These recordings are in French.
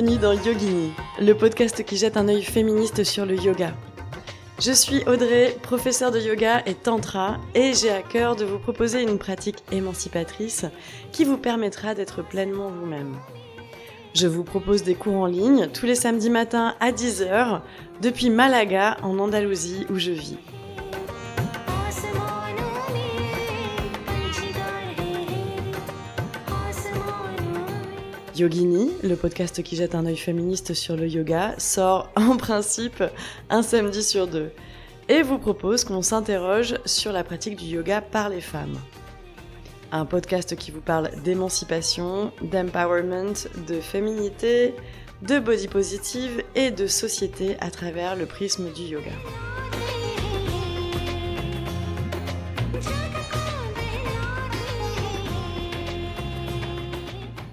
bienvenue dans Yogini, le podcast qui jette un œil féministe sur le yoga. Je suis Audrey, professeure de yoga et tantra, et j'ai à cœur de vous proposer une pratique émancipatrice qui vous permettra d'être pleinement vous-même. Je vous propose des cours en ligne tous les samedis matins à 10h depuis Malaga en Andalousie où je vis. Yogini, le podcast qui jette un œil féministe sur le yoga, sort en principe un samedi sur deux et vous propose qu'on s'interroge sur la pratique du yoga par les femmes. Un podcast qui vous parle d'émancipation, d'empowerment, de féminité, de body positive et de société à travers le prisme du yoga.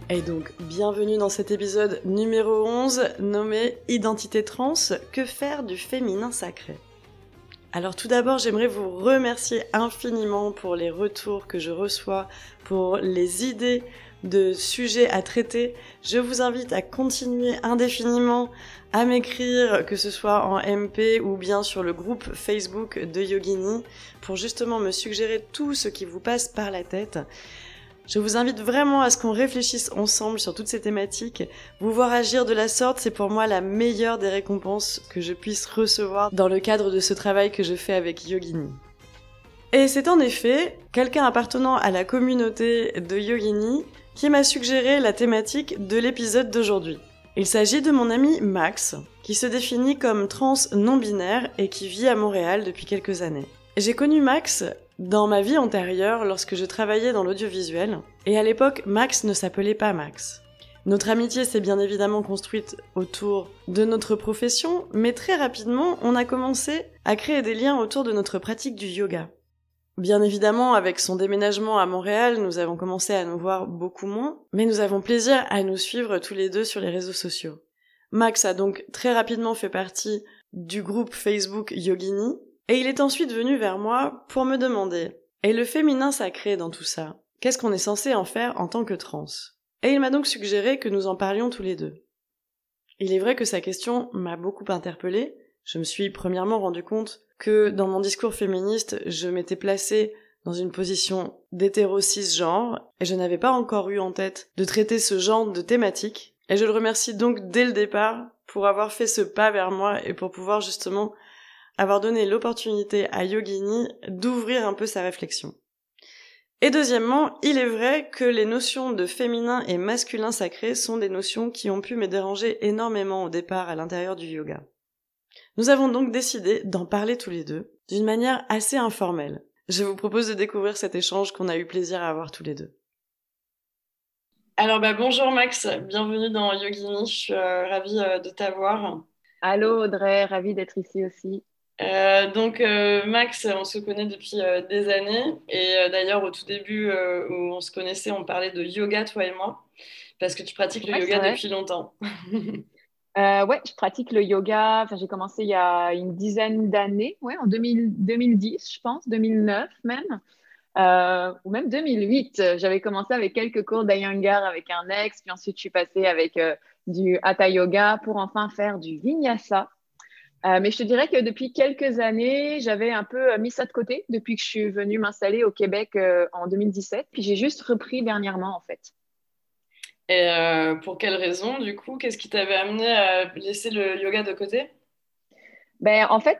Et donc, bienvenue dans cet épisode numéro 11 nommé Identité trans, que faire du féminin sacré? Alors tout d'abord, j'aimerais vous remercier infiniment pour les retours que je reçois, pour les idées de sujets à traiter. Je vous invite à continuer indéfiniment à m'écrire, que ce soit en MP ou bien sur le groupe Facebook de Yogini, pour justement me suggérer tout ce qui vous passe par la tête. Je vous invite vraiment à ce qu'on réfléchisse ensemble sur toutes ces thématiques. Vous voir agir de la sorte, c'est pour moi la meilleure des récompenses que je puisse recevoir dans le cadre de ce travail que je fais avec Yogini. Et c'est en effet quelqu'un appartenant à la communauté de Yogini qui m'a suggéré la thématique de l'épisode d'aujourd'hui. Il s'agit de mon ami Max, qui se définit comme trans non-binaire et qui vit à Montréal depuis quelques années. J'ai connu Max dans ma vie antérieure lorsque je travaillais dans l'audiovisuel, et à l'époque Max ne s'appelait pas Max. Notre amitié s'est bien évidemment construite autour de notre profession, mais très rapidement on a commencé à créer des liens autour de notre pratique du yoga. Bien évidemment, avec son déménagement à Montréal, nous avons commencé à nous voir beaucoup moins, mais nous avons plaisir à nous suivre tous les deux sur les réseaux sociaux. Max a donc très rapidement fait partie du groupe Facebook Yogini, et il est ensuite venu vers moi pour me demander Et le féminin sacré dans tout ça Qu'est-ce qu'on est censé en faire en tant que trans? Et il m'a donc suggéré que nous en parlions tous les deux. Il est vrai que sa question m'a beaucoup interpellée. Je me suis premièrement rendu compte que dans mon discours féministe, je m'étais placée dans une position d'hétéro genre et je n'avais pas encore eu en tête de traiter ce genre de thématique. Et je le remercie donc dès le départ pour avoir fait ce pas vers moi et pour pouvoir justement avoir donné l'opportunité à Yogini d'ouvrir un peu sa réflexion. Et deuxièmement, il est vrai que les notions de féminin et masculin sacré sont des notions qui ont pu me déranger énormément au départ à l'intérieur du yoga. Nous avons donc décidé d'en parler tous les deux, d'une manière assez informelle. Je vous propose de découvrir cet échange qu'on a eu plaisir à avoir tous les deux. Alors bah bonjour Max, bienvenue dans Yogini, je suis euh, ravie euh, de t'avoir. Allô Audrey, ravie d'être ici aussi. Euh, donc euh, Max, on se connaît depuis euh, des années et d'ailleurs au tout début où on se connaissait, on parlait de yoga toi et moi parce que tu pratiques le yoga depuis longtemps. ouais, je pratique le yoga. Enfin, j'ai commencé il y a une dizaine d'années, ouais, en 2010, je pense, 2009 même, ou même 2008. J'avais commencé avec quelques cours d'Ayangar avec un ex, puis ensuite je suis passée avec du Hatha Yoga pour enfin faire du Vinyasa. Euh, mais je te dirais que depuis quelques années, j'avais un peu euh, mis ça de côté depuis que je suis venue m'installer au Québec euh, en 2017. Puis j'ai juste repris dernièrement, en fait. Et pour quelles raisons, du coup? Qu'est-ce qui t'avait amené à laisser le yoga de côté? Ben, en fait,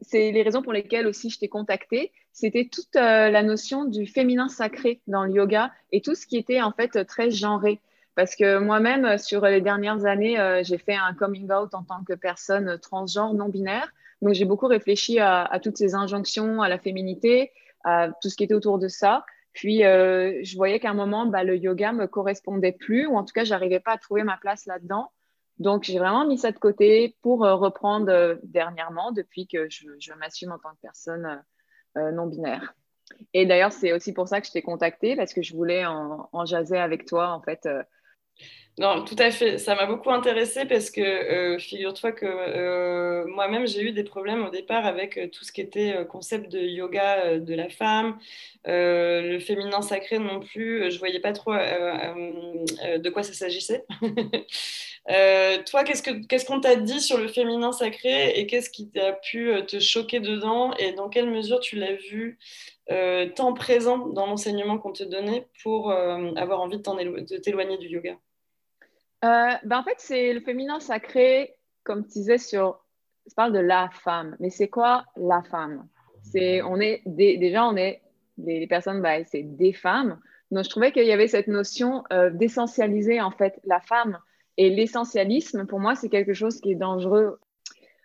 c'est les raisons pour lesquelles aussi je t'ai contactée. C'était toute la notion du féminin sacré dans le yoga et tout ce qui était en fait très genré. Parce que moi-même, euh, sur les dernières années, euh, j'ai fait un coming out en tant que personne transgenre, non binaire. Donc, j'ai beaucoup réfléchi à, toutes ces injonctions, à la féminité, à tout ce qui était autour de ça. Puis, euh, je voyais qu'à un moment, bah, le yoga me correspondait plus, ou en tout cas, j'arrivais pas à trouver ma place là-dedans. Donc, j'ai vraiment mis ça de côté pour reprendre dernièrement, depuis que je, m'assume en tant que personne non binaire. Et d'ailleurs, c'est aussi pour ça que je t'ai contacté, parce que je voulais en, en jaser avec toi, en fait, Non, tout à fait. Ça m'a beaucoup intéressé parce que euh, figure-toi que euh, moi-même, j'ai eu des problèmes au départ avec euh, tout ce qui était concept de yoga de la femme, le féminin sacré non plus. Je voyais pas trop de quoi ça s'agissait. toi, qu'est-ce qu'on t'a dit sur le féminin sacré et qu'est-ce qui t'a pu te choquer dedans et dans quelle mesure tu l'as vu tant présent dans l'enseignement qu'on te donnait pour avoir envie de t'éloigner du yoga? Euh, ben en fait, c'est le féminin sacré, comme tu disais, sur. Je parle de la femme. Mais c'est quoi la femme? C'est on est déjà on est des personnes, ben, c'est des femmes. Donc je trouvais qu'il y avait cette notion euh, d'essentialiser en fait la femme. Et l'essentialisme, pour moi, c'est quelque chose qui est dangereux.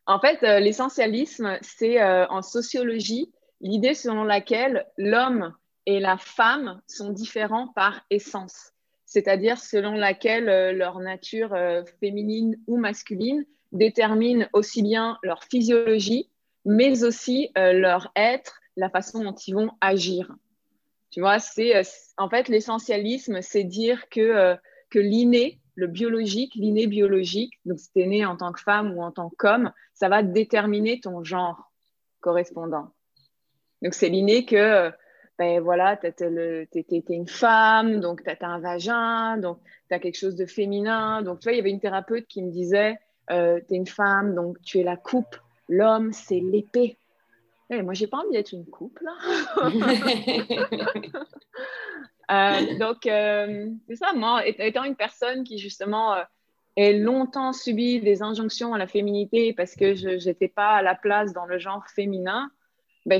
En fait, euh, l'essentialisme, c'est en sociologie l'idée selon laquelle l'homme et la femme sont différents par essence c'est-à-dire selon laquelle euh, leur nature euh, féminine ou masculine détermine aussi bien leur physiologie, mais aussi euh, leur être, la façon dont ils vont agir. Tu vois, c'est en fait l'essentialisme, c'est dire que, que l'inné, le biologique, l'inné biologique, donc si tu es né en tant que femme ou en tant qu'homme, ça va déterminer ton genre correspondant. Donc c'est l'inné que ben voilà, tu es, une femme, donc tu as, un vagin, donc tu as quelque chose de féminin. Donc, tu vois, il y avait une thérapeute qui me disait, euh, tu es une femme, donc tu es la coupe, l'homme, c'est l'épée. Et eh, moi, j'ai pas envie d'être une coupe, là. Euh, donc, euh, c'est ça, moi, étant une personne qui, justement, ait longtemps subi des injonctions à la féminité parce que je n'étais pas à la place dans le genre féminin, ben,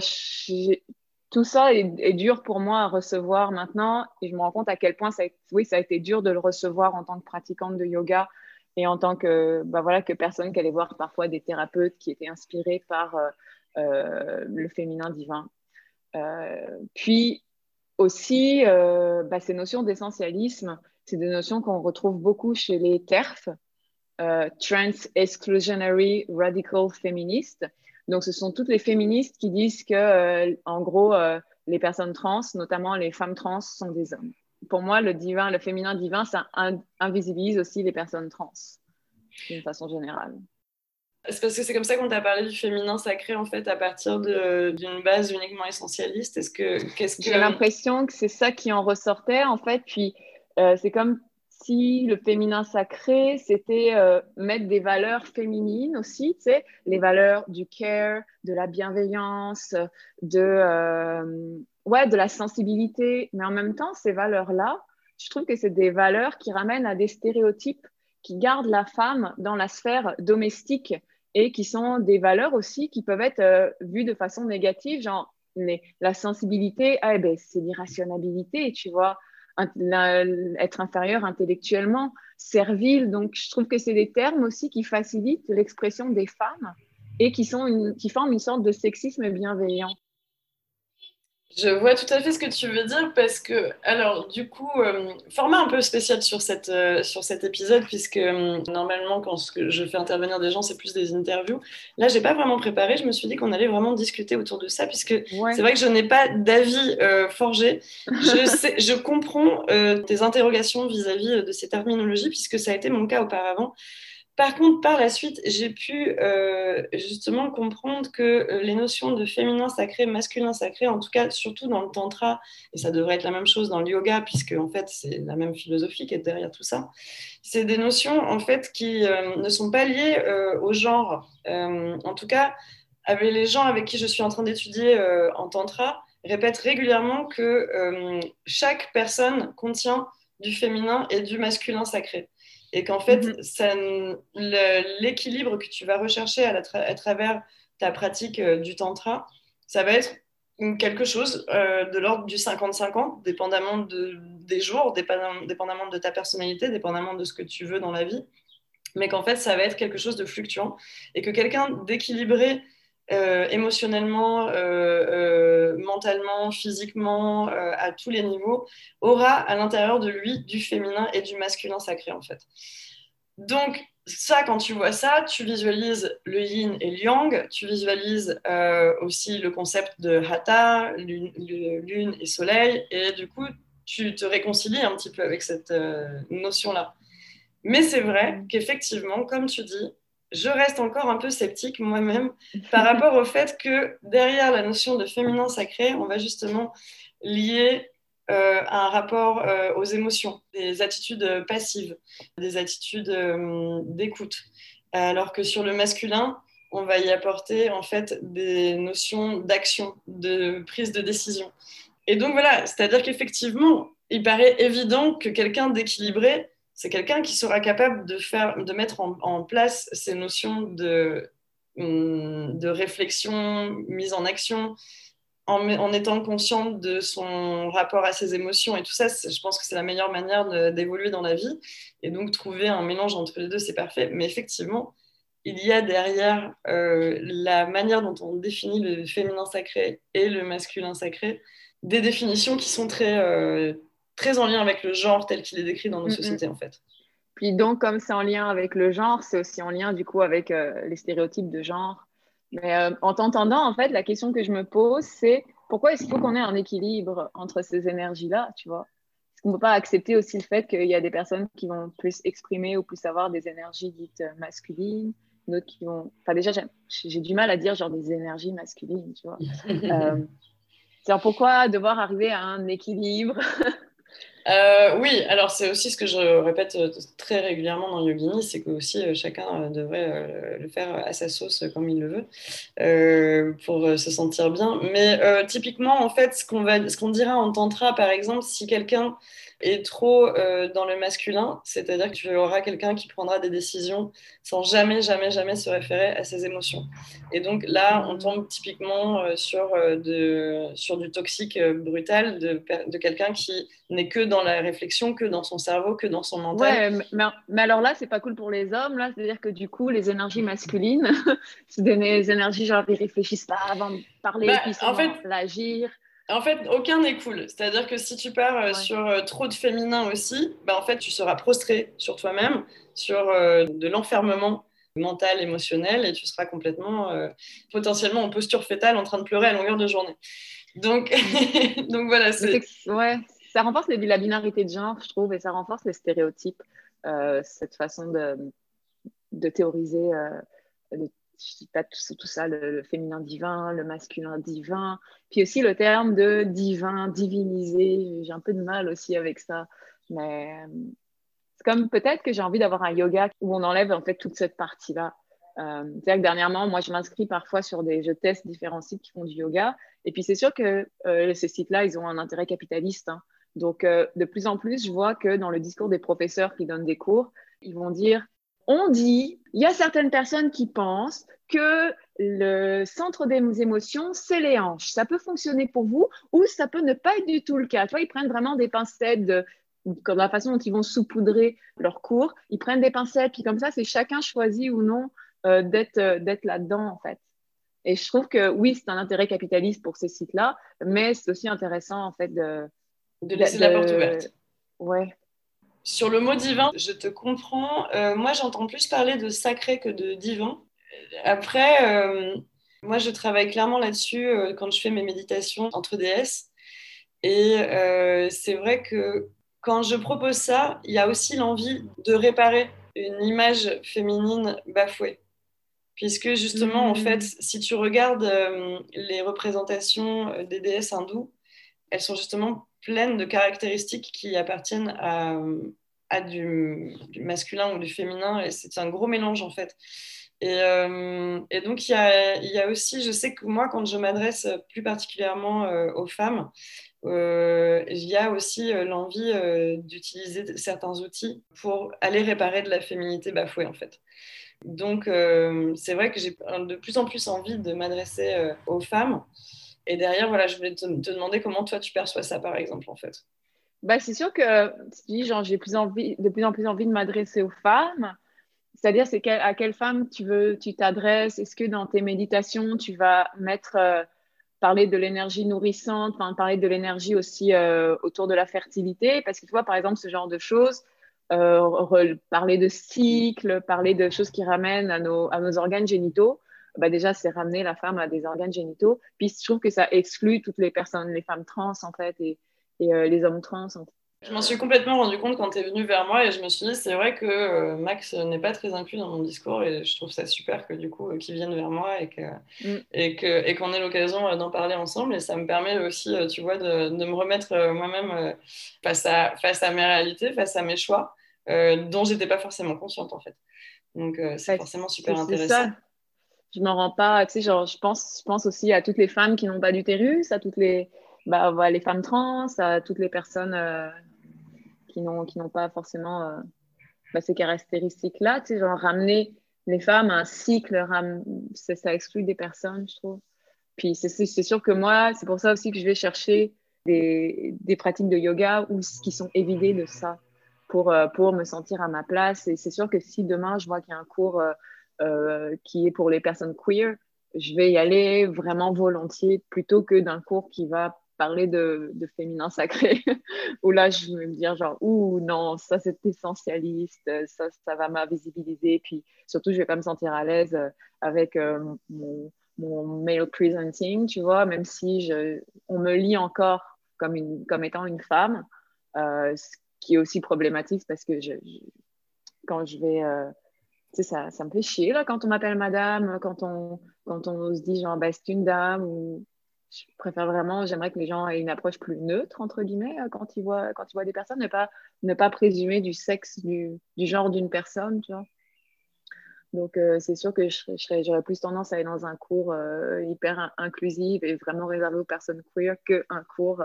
tout ça est, dur pour moi à recevoir maintenant et je me rends compte à quel point ça a, a été dur de le recevoir en tant que pratiquante de yoga et en tant que, bah voilà, que personne qui allait voir parfois des thérapeutes qui étaient inspirés par euh, euh, le féminin divin. Euh, puis aussi, bah, ces notions d'essentialisme, c'est des notions qu'on retrouve beaucoup chez les TERF, Trans Exclusionary Radical Feminists, donc, ce sont toutes les féministes qui disent que, euh, en gros, euh, les personnes trans, notamment les femmes trans, sont des hommes. Pour moi, le divin, le féminin divin, ça invisibilise aussi les personnes trans, d'une façon générale. C'est parce que c'est comme ça qu'on t'a parlé du féminin sacré, en fait, à partir d'une base uniquement essentialiste. Est-ce que, qu'est-ce que... J'ai l'impression que c'est ça qui en ressortait, en fait. Puis, euh, c'est comme si le féminin sacré, c'était euh, mettre des valeurs féminines aussi, tu sais, les valeurs du care, de la bienveillance, de, euh, ouais, de la sensibilité. Mais en même temps, ces valeurs-là, je trouve que c'est des valeurs qui ramènent à des stéréotypes, qui gardent la femme dans la sphère domestique et qui sont des valeurs aussi qui peuvent être euh, vues de façon négative, genre la sensibilité, ah, eh ben, c'est l'irrationalité, tu vois être inférieur intellectuellement, servile. Donc, je trouve que c'est des termes aussi qui facilitent l'expression des femmes et qui, sont qui forment une sorte de sexisme bienveillant. Je vois tout à fait ce que tu veux dire parce que, alors, du coup, euh, format un peu spécial sur, cette, euh, sur cet épisode, puisque euh, normalement, quand je fais intervenir des gens, c'est plus des interviews. Là, j'ai pas vraiment préparé. Je me suis dit qu'on allait vraiment discuter autour de ça, puisque c'est vrai que je n'ai pas d'avis forgé. Je, sais, je comprends tes interrogations vis-à-vis -vis de ces terminologies, puisque ça a été mon cas auparavant. Par contre, par la suite, j'ai pu euh, justement comprendre que euh, les notions de féminin sacré, masculin sacré, en tout cas surtout dans le tantra, et ça devrait être la même chose dans le yoga, puisque en fait c'est la même philosophie qui est derrière tout ça, c'est des notions en fait qui euh, ne sont pas liées au genre. en tout cas, avec les gens avec qui je suis en train d'étudier en tantra répètent régulièrement que chaque personne contient du féminin et du masculin sacré et qu'en fait, mhm. l'équilibre que tu vas rechercher à, travers ta pratique euh, du tantra, ça va être quelque chose euh, de l'ordre du 50-50, dépendamment de, des jours, dépendamment de ta personnalité, dépendamment de ce que tu veux dans la vie, mais qu'en fait, ça va être quelque chose de fluctuant et que quelqu'un d'équilibré euh, émotionnellement, euh, euh, mentalement, physiquement, à tous les niveaux, aura à l'intérieur de lui du féminin et du masculin sacré en fait. Donc ça, quand tu vois ça, tu visualises le yin et le yang, tu visualises aussi le concept de hatha, lune, lune, et soleil, et du coup, tu te réconcilies un petit peu avec cette notion-là. Mais c'est vrai qu'effectivement, comme tu dis, je reste encore un peu sceptique moi-même par rapport au fait que derrière la notion de féminin sacré, on va justement lier euh, un rapport euh, aux émotions, des attitudes passives, des attitudes euh, d'écoute. Alors que sur le masculin, on va y apporter en fait des notions d'action, de prise de décision. Et donc voilà, c'est-à-dire qu'effectivement, il paraît évident que quelqu'un d'équilibré, c'est quelqu'un qui sera capable de, faire, de mettre en, place ces notions de, hum, de réflexion, mise en action, en, en, étant consciente de son rapport à ses émotions et tout ça, je pense que c'est la meilleure manière d'évoluer dans la vie. Et donc, trouver un mélange entre les deux, c'est parfait. Mais effectivement, il y a derrière euh, la manière dont on définit le féminin sacré et le masculin sacré des définitions qui sont très, euh, très en lien avec le genre tel qu'il est décrit dans nos sociétés, en fait. Puis donc, comme c'est en lien avec le genre, c'est aussi en lien, du coup, avec euh, les stéréotypes de genre. Mais en t'entendant, en fait, la question que je me pose, c'est pourquoi est-ce qu'il faut qu'on ait un équilibre entre ces énergies-là, tu vois? Est-ce qu'on ne peut pas accepter aussi le fait qu'il y a des personnes qui vont plus exprimer ou plus avoir des énergies dites masculines d'autres qui vont. Enfin, déjà, j'ai du mal à dire genre des énergies masculines, tu vois? euh, c'est pourquoi devoir arriver à un équilibre euh, oui, alors c'est aussi ce que je répète euh, très régulièrement dans Yogini, c'est que aussi euh, chacun devrait le faire à sa sauce comme il le veut pour se sentir bien. Mais typiquement, en fait, ce qu'on va, ce qu'on dira en tantra, par exemple, si quelqu'un et trop dans le masculin, c'est-à-dire que tu auras quelqu'un qui prendra des décisions sans jamais, jamais, jamais se référer à ses émotions. Et donc là, on tombe typiquement sur, de, sur du toxique brutal de, de quelqu'un qui n'est que dans la réflexion, que dans son cerveau, que dans son mental. Ouais, mais, mais alors là, c'est pas cool pour les hommes, là, c'est-à-dire que du coup, les énergies masculines, c'est des énergies genre ils réfléchissent pas avant de parler, bah, puis en fait, l'agir. En fait, aucun n'est cool. C'est-à-dire que si tu pars euh, sur euh, trop de féminin aussi, bah, en fait, tu seras prostré sur toi-même, sur euh, de l'enfermement mental, émotionnel, et tu seras complètement, potentiellement en posture fétale, en train de pleurer à longueur de journée. Donc, donc voilà. Ouais, ça renforce la binarité de genre, je trouve, et ça renforce les stéréotypes, cette façon de, de théoriser je dis pas tout, ça, le, féminin divin, le masculin divin, puis aussi le terme de divin, divinisé, j'ai un peu de mal aussi avec ça, mais euh, c'est comme peut-être que j'ai envie d'avoir un yoga où on enlève en fait toute cette partie-là. Euh, c'est-à-dire que dernièrement, moi, je m'inscris parfois sur des, je teste différents sites qui font du yoga, et puis c'est sûr que euh, ces sites-là, ils ont un intérêt capitaliste. Hein. Donc, de plus en plus, je vois que dans le discours des professeurs qui donnent des cours, ils vont dire on dit, il y a certaines personnes qui pensent que le centre des émotions, c'est les hanches. Ça peut fonctionner pour vous ou ça peut ne pas être du tout le cas. Toi, ils prennent vraiment des pincettes de, comme la façon dont ils vont saupoudrer leur cours. Ils prennent des pincettes, puis comme ça, c'est chacun choisi ou non euh, euh, d'être là-dedans, en fait. Et je trouve que oui, c'est un intérêt capitaliste pour ces sites-là, mais c'est aussi intéressant, en fait, de... De laisser la porte ouverte. Ouais, sur le mot divin, je te comprends. Euh, moi, j'entends plus parler de sacré que de divin. Après, euh, moi, je travaille clairement là-dessus euh, quand je fais mes méditations entre déesses. Et c'est vrai que quand je propose ça, il y a aussi l'envie de réparer une image féminine bafouée. Puisque justement, en fait, mmh. si tu regardes les représentations des déesses hindoues, elles sont justement pleines de caractéristiques qui appartiennent à, du, masculin ou du féminin. Et c'est un gros mélange, en fait. Et, euh, donc, il y a, y a, aussi, je sais que moi, quand je m'adresse plus particulièrement euh, aux femmes, euh, il y a aussi l'envie d'utiliser certains outils pour aller réparer de la féminité bafouée, en fait. Donc, c'est vrai que j'ai de plus en plus envie de m'adresser aux femmes. Et derrière, voilà, je voulais te, demander comment toi tu perçois ça, par exemple, en fait. Bah, c'est sûr que si j'ai plus envie, de plus en plus envie de m'adresser aux femmes. C'est-à-dire, c'est à quelle femme tu veux, tu t'adresses? Est-ce que dans tes méditations, tu vas mettre, euh, parler de l'énergie nourrissante, parler de l'énergie aussi euh, autour de la fertilité? Parce que tu vois, par exemple, ce genre de choses, euh, parler de cycle, parler de choses qui ramènent à nos organes génitaux, bah déjà, c'est ramener la femme à des organes génitaux. Puis je trouve que ça exclut toutes les personnes, les femmes trans, en fait, et, et euh, les hommes trans. Je m'en suis complètement rendu compte quand tu es venu vers moi et je me suis dit, c'est vrai que euh, Max n'est pas très inclus dans mon discours et je trouve ça super que du coup, euh, qu'il vienne vers moi et qu'on mm. et que, et qu'on ait l'occasion d'en parler ensemble. Et ça me permet aussi, tu vois, de, de me remettre moi-même face, à, face à mes réalités, face à mes choix, dont j'étais pas forcément consciente en fait. Donc, c'est forcément super intéressant. Ça. Je m'en rends pas, tu sais, genre, je pense, je pense aussi à toutes les femmes qui n'ont pas d'utérus, à toutes les, bah, les femmes trans, à toutes les personnes qui n'ont qui n'ont pas forcément euh, bah, ces caractéristiques-là. Tu sais, genre ramener les femmes à un cycle, ça exclut des personnes, je trouve. Puis c'est sûr que moi, c'est pour ça aussi que je vais chercher des, des pratiques de yoga ou qui sont évidées de ça pour, euh, pour me sentir à ma place. Et c'est sûr que si demain je vois qu'il y a un cours euh, qui est pour les personnes queer, je vais y aller vraiment volontiers plutôt que d'un cours qui va parler de, féminin sacré, où là, je vais me dire genre, ouh, non, ça c'est essentialiste, ça, ça va m'invisibiliser, puis surtout, je vais pas me sentir à l'aise euh, avec euh, mon, male presenting, tu vois, même si je, on me lit encore comme, une, comme étant une femme, ce qui est aussi problématique parce que quand je vais... ça, me fait chier quand on m'appelle madame, quand on, quand on se dit genre, bah, c'est une dame ou je préfère vraiment, j'aimerais que les gens aient une approche plus neutre, entre guillemets, euh, quand ils voient, quand ils voient des personnes, ne pas, ne pas présumer du sexe, du, du genre d'une personne, tu vois. Donc, euh, c'est sûr que j'aurais plus tendance à aller dans un cours euh, hyper inclusif et vraiment réservé aux personnes queer qu'un cours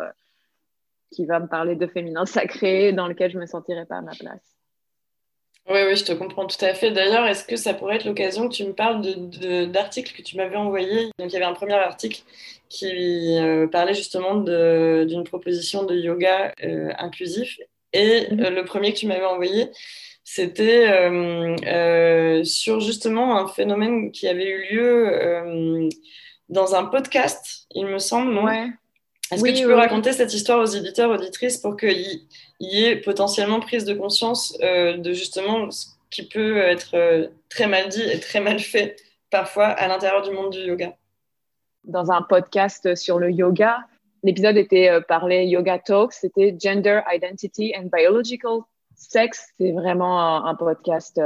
qui va me parler de féminin sacré dans lequel je ne me sentirais pas à ma place. Oui, oui, je te comprends tout à fait. D'ailleurs, est-ce que ça pourrait être l'occasion que tu me parles d'articles que tu m'avais envoyés? Donc, il y avait un premier article qui euh, parlait justement d'une proposition de yoga euh, inclusif. Et euh, le premier que tu m'avais envoyé, c'était sur justement un phénomène qui avait eu lieu dans un podcast, il me semble, non? Ouais. Est-ce que tu peux raconter cette histoire aux éditeurs, auditrices pour qu'il y ait potentiellement prise de conscience euh, de justement ce qui peut être euh, très mal dit et très mal fait parfois à l'intérieur du monde du yoga? Dans un podcast sur le yoga, l'épisode était euh, parlé Yoga Talk, c'était Gender Identity and Biological Sex. C'est vraiment un, podcast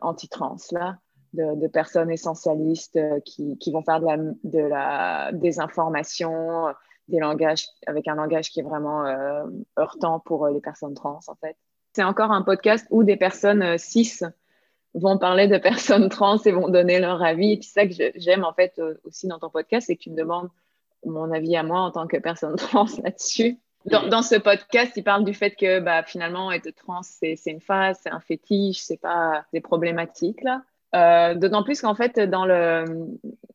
anti-trans là. De, personnes essentialistes qui, qui, vont faire de la, de la désinformation, des langages, avec un langage qui est vraiment euh, heurtant pour euh, les personnes trans, en fait. C'est encore un podcast où des personnes euh, cis vont parler de personnes trans et vont donner leur avis. Et puis ça que j'aime, en fait, aussi dans ton podcast, c'est que tu me demandes mon avis à moi en tant que personne trans là-dessus. Dans, ce podcast, il parle du fait que bah, finalement, être trans, c'est une phase, c'est un fétiche, c'est pas des problématiques. là. D'autant plus qu'en fait, dans, le,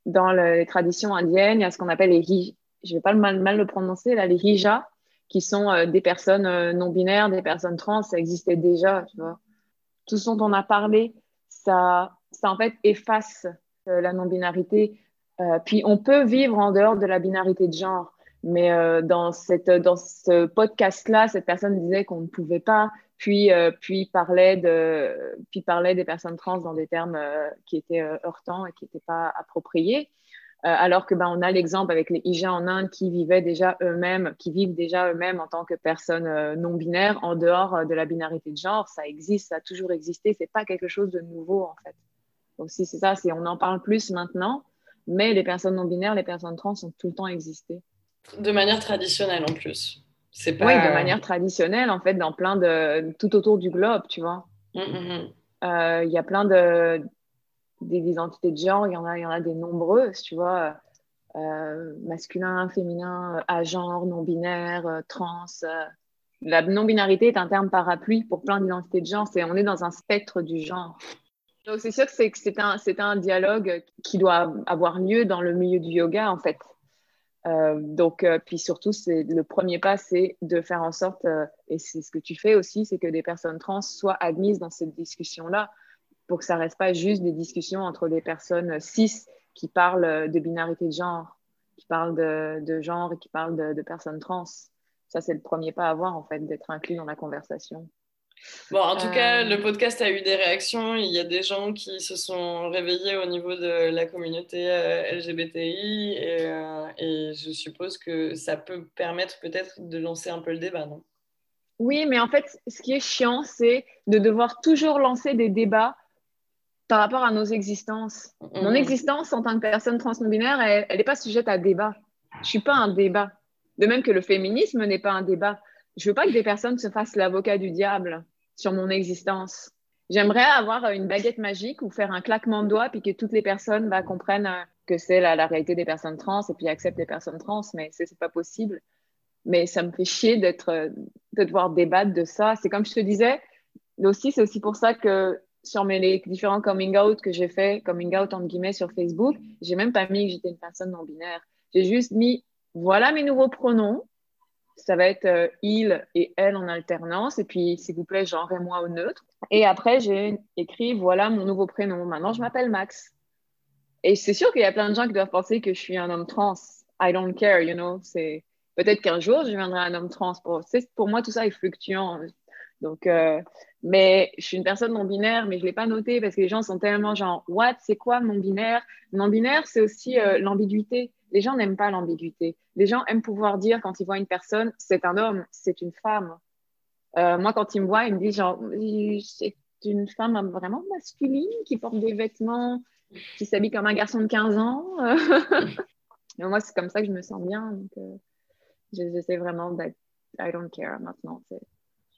dans les traditions indiennes, il y a ce qu'on appelle les, je vais pas mal, le prononcer, là, les Rija, qui sont euh, des personnes euh, non binaires, des personnes trans, ça existait déjà, tu vois. Tout ce dont on a parlé, ça, ça en fait efface euh, la non-binarité. puis on peut vivre en dehors de la binarité de genre. Mais dans, cette, dans ce podcast-là, cette personne disait qu'on ne pouvait pas, puis, puis, parlait de, puis parlait des personnes trans dans des termes qui étaient heurtants et qui n'étaient pas appropriés. Euh, alors que ben, on a l'exemple avec les Ija en Inde qui vivaient déjà eux-mêmes, qui vivent déjà eux-mêmes en tant que personnes euh, non binaires en dehors euh, de la binarité de genre. Ça existe, ça a toujours existé. C'est pas quelque chose de nouveau en fait. Donc si c'est ça, c'est on en parle plus maintenant, mais les personnes non binaires, les personnes trans ont tout le temps existé. De manière traditionnelle en plus. C'est pas... Oui, de manière traditionnelle en fait, dans plein de tout autour du globe, tu vois. Hum, hum, hum. Il y a plein de, des identités de genre, il y en a, il y en a des nombreuses, tu vois, euh, masculin, féminin, à genre, non-binaire, euh, trans. Euh. La non-binarité est un terme parapluie pour plein d'identités de genre. C'est, on est dans un spectre du genre. Donc c'est sûr que c'est, un, un dialogue qui doit avoir lieu dans le milieu du yoga, en fait. donc, puis surtout, le premier pas, c'est de faire en sorte, et c'est ce que tu fais aussi, c'est que des personnes trans soient admises dans cette discussion-là pour que ça reste pas juste des discussions entre des personnes cis qui parlent de binarité de genre, qui parlent de, genre et qui parlent de, personnes trans. Ça, c'est le premier pas à avoir, en fait, d'être inclus dans la conversation. Bon, en tout cas, euh. le podcast a eu des réactions. Il y a des gens qui se sont réveillés au niveau de la communauté euh, LGBTI et, euh, et je suppose que ça peut permettre peut-être de lancer un peu le débat, non? Oui, mais en fait, ce qui est chiant, c'est de devoir toujours lancer des débats par rapport à nos existences. Mon existence en tant que personne trans elle n'est pas sujette à débat. Je suis pas un débat. De même que le féminisme n'est pas un débat. Je veux pas que des personnes se fassent l'avocat du diable sur mon existence. J'aimerais avoir une baguette magique ou faire un claquement de doigts puis que toutes les personnes bah, comprennent que c'est la, la, réalité des personnes trans et puis acceptent les personnes trans, mais c'est pas possible. Mais ça me fait chier d'être, de devoir débattre de ça. C'est comme je te disais, aussi, c'est aussi pour ça que sur mes différents coming out que j'ai fait, coming out entre guillemets sur Facebook, j'ai même pas mis que j'étais une personne non binaire. J'ai juste mis voilà mes nouveaux pronoms. Ça va être euh, il et elle en alternance. Et puis, s'il vous plaît, genre et moi au neutre. Et après, j'ai écrit voilà mon nouveau prénom. Maintenant, je m'appelle Max. Et c'est sûr qu'il y a plein de gens qui doivent penser que je suis un homme trans. I don't care, you know. C'est peut-être qu'un jour, je deviendrai un homme trans. Pour, pour moi, tout ça est fluctuant. Donc, euh, mais je suis une personne non binaire, mais je ne l'ai pas noté parce que les gens sont tellement genre, what, c'est quoi non binaire? Non binaire, c'est aussi euh, l'ambiguïté. Les gens n'aiment pas l'ambiguïté. Les gens aiment pouvoir dire quand ils voient une personne, c'est un homme, c'est une femme. Euh, moi, quand ils me voient, ils me disent genre, c'est une femme vraiment masculine qui porte des vêtements, qui s'habille comme un garçon de 15 ans. mais moi, c'est comme ça que je me sens bien. Donc, euh, j'essaie vraiment d'être, I don't care maintenant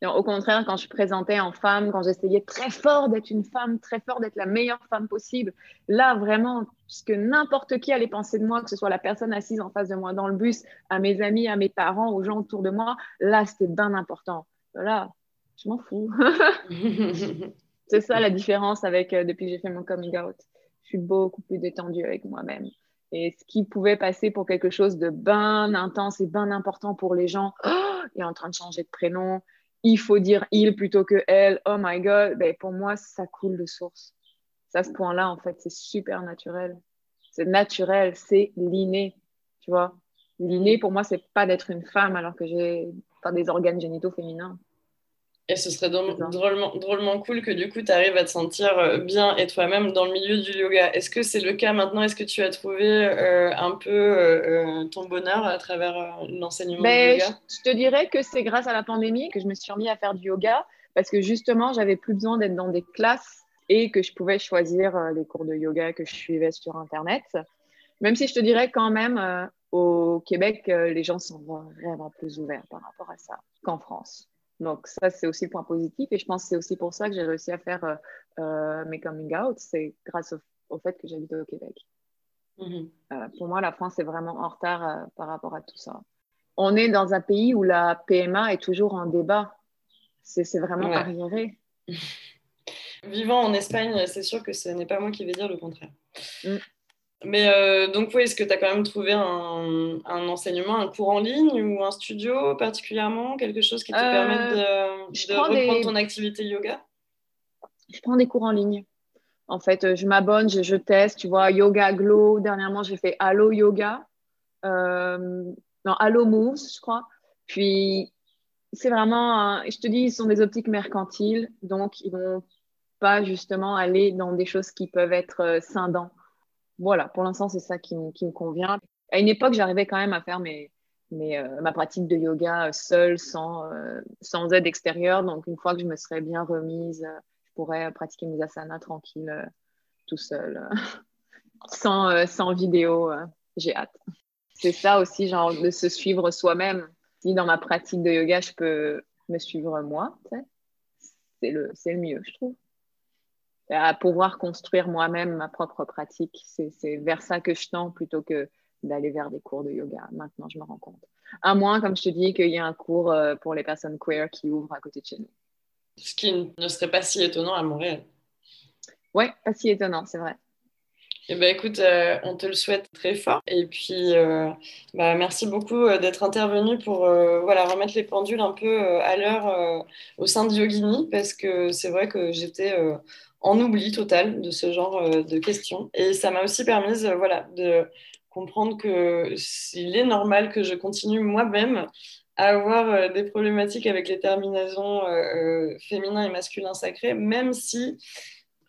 au contraire, quand je présentais en femme, quand j'essayais très fort d'être une femme, très fort d'être la meilleure femme possible, là, vraiment, ce que n'importe qui allait penser de moi, que ce soit la personne assise en face de moi dans le bus, à mes amis, à mes parents, aux gens autour de moi, là, c'était bien important. Voilà, je m'en fous. C'est ça la différence avec euh, depuis que j'ai fait mon coming out. Je suis beaucoup plus détendue avec moi-même. Et ce qui pouvait passer pour quelque chose de bien intense et bien important pour les gens, oh, il est en train de changer de prénom, il faut dire il plutôt que elle, oh my god, ben, pour moi, ça coule de source. Ça, ce point-là, en fait, c'est super naturel. C'est naturel, c'est l'inné, tu vois. L'inné, pour moi, c'est pas d'être une femme alors que j'ai des organes génitaux féminins. Et ce serait drôlement, drôlement cool que du coup, tu arrives à te sentir euh, bien et toi-même dans le milieu du yoga. Est-ce que c'est le cas maintenant? Est-ce que tu as trouvé euh, un peu euh, ton bonheur à travers l'enseignement ben, du yoga? je, te dirais que c'est grâce à la pandémie que je me suis remis à faire du yoga parce que justement, j'avais plus besoin d'être dans des classes et que je pouvais choisir les cours de yoga que je suivais sur Internet. Même si je te dirais quand même, au Québec, les gens sont vraiment plus ouverts par rapport à ça qu'en France. Donc, ça, c'est aussi le point positif. Et je pense que c'est aussi pour ça que j'ai réussi à faire euh, euh, mes coming out. C'est grâce au, fait que j'habite au Québec. Mm-hmm. Euh, pour moi, la France est vraiment en retard par rapport à tout ça. On est dans un pays où la PMA est toujours en débat. C'est vraiment arriéré. Vivant en Espagne, c'est sûr que ce n'est pas moi qui vais dire le contraire. Mm. Mais euh, donc, oui, est-ce que tu as quand même trouvé un, enseignement, un cours en ligne ou un studio particulièrement, quelque chose qui te euh, permette de, reprendre ton activité yoga? Je prends des cours en ligne. En fait, je m'abonne, je, teste, tu vois, Yoga Glow. Dernièrement, j'ai fait Allo Yoga. Euh, non, Allo Moves, je crois. Puis, c'est vraiment, je te dis, ils sont des optiques mercantiles, donc ils vont pas justement aller dans des choses qui peuvent être scindants voilà, pour l'instant, c'est ça qui, me convient. À une époque, j'arrivais quand même à faire mes, euh, ma pratique de yoga seule, sans, euh, sans aide extérieure. Donc, une fois que je me serais bien remise, euh, je pourrais pratiquer mes asanas tranquille, tout seul, sans, sans vidéo. J'ai hâte. C'est ça aussi, genre, de se suivre soi-même. Si dans ma pratique de yoga, je peux me suivre moi, c'est le, le mieux, je trouve à pouvoir construire moi-même ma propre pratique. C'est vers ça que je tends plutôt que d'aller vers des cours de yoga. Maintenant, je me rends compte. À moins, comme je te dis, qu'il y ait un cours euh, pour les personnes queer qui ouvre à côté de chez nous. Ce qui ne serait pas si étonnant à Montréal. Oui, pas si étonnant, c'est vrai. Eh ben, écoute, euh, on te le souhaite très fort. Et puis, euh, bah, merci beaucoup d'être intervenu pour voilà, remettre les pendules un peu à l'heure au sein de Yogini, parce que c'est vrai que j'étais en oubli total de ce genre euh, de questions. Et ça m'a aussi permis euh, voilà, de comprendre qu'il est normal que je continue moi-même à avoir euh, des problématiques avec les terminaisons féminin et masculin sacré, même si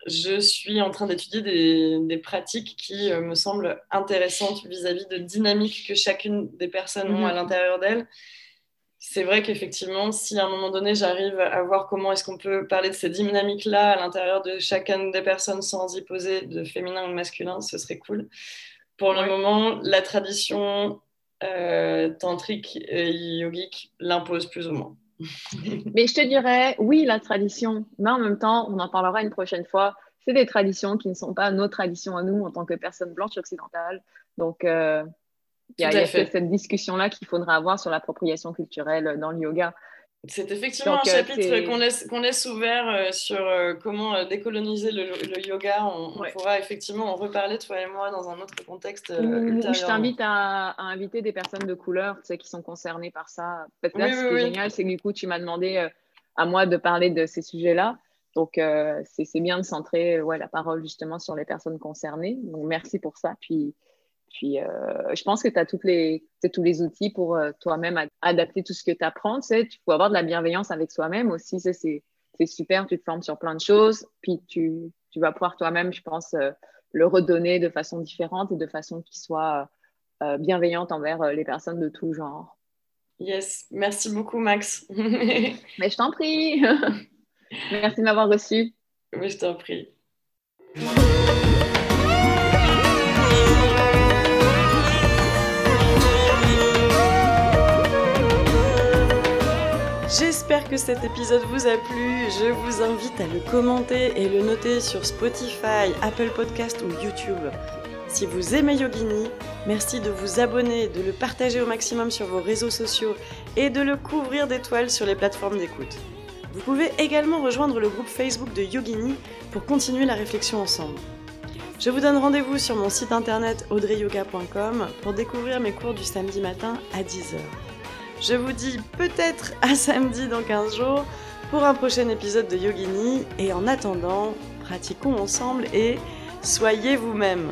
je suis en train d'étudier des, pratiques qui me semblent intéressantes vis-à-vis de dynamiques que chacune des personnes ont à mhm. l'intérieur d'elles c'est vrai qu'effectivement, si à un moment donné, j'arrive à voir comment est-ce qu'on peut parler de ces dynamiques-là à l'intérieur de chacune des personnes sans y poser de féminin ou de masculin, ce serait cool. Pour le moment, la tradition euh, tantrique et yogique l'impose plus ou moins. Mais je te dirais, oui, la tradition, mais en même temps, on en parlera une prochaine fois. C'est des traditions qui ne sont pas nos traditions à nous en tant que personnes blanches occidentales. Donc, euh, il y a, cette discussion-là qu'il faudra avoir sur l'appropriation culturelle dans le yoga. C'est effectivement un euh, chapitre qu'on laisse, qu'on laisse ouvert euh, sur euh, comment décoloniser le, yoga. On, pourra effectivement en reparler, toi et moi, dans un autre contexte. je t'invite à, inviter des personnes de couleur tu sais, qui sont concernées par ça. Peut-être là, ce qui est génial, c'est que du coup, tu m'as demandé à moi de parler de ces sujets-là. Donc, c'est bien de centrer ouais, la parole justement sur les personnes concernées. Donc, merci pour ça. Puis, puis, euh, je pense que tu as toutes les, tous les outils pour euh, toi-même adapter tout ce que tu apprends. Tu peux avoir de la bienveillance avec soi-même aussi. C'est super, tu te formes sur plein de choses. Puis, tu, tu vas pouvoir toi-même, je pense, euh, le redonner de façon différente et de façon qui soit bienveillante envers les personnes de tout genre. Yes, merci beaucoup, Max. Mais je t'en prie. merci de m'avoir reçu. Mais je t'en prie. J'espère que cet épisode vous a plu. Je vous invite à le commenter et le noter sur Spotify, Apple Podcast ou YouTube. Si vous aimez Yogini, merci de vous abonner, de le partager au maximum sur vos réseaux sociaux et de le couvrir d'étoiles sur les plateformes d'écoute. Vous pouvez également rejoindre le groupe Facebook de Yogini pour continuer la réflexion ensemble. Je vous donne rendez-vous sur mon site internet audreyyoga.com pour découvrir mes cours du samedi matin à 10h. Je vous dis peut-être à samedi dans 15 jours pour un prochain épisode de Yogini. Et en attendant, pratiquons ensemble et soyez vous-même.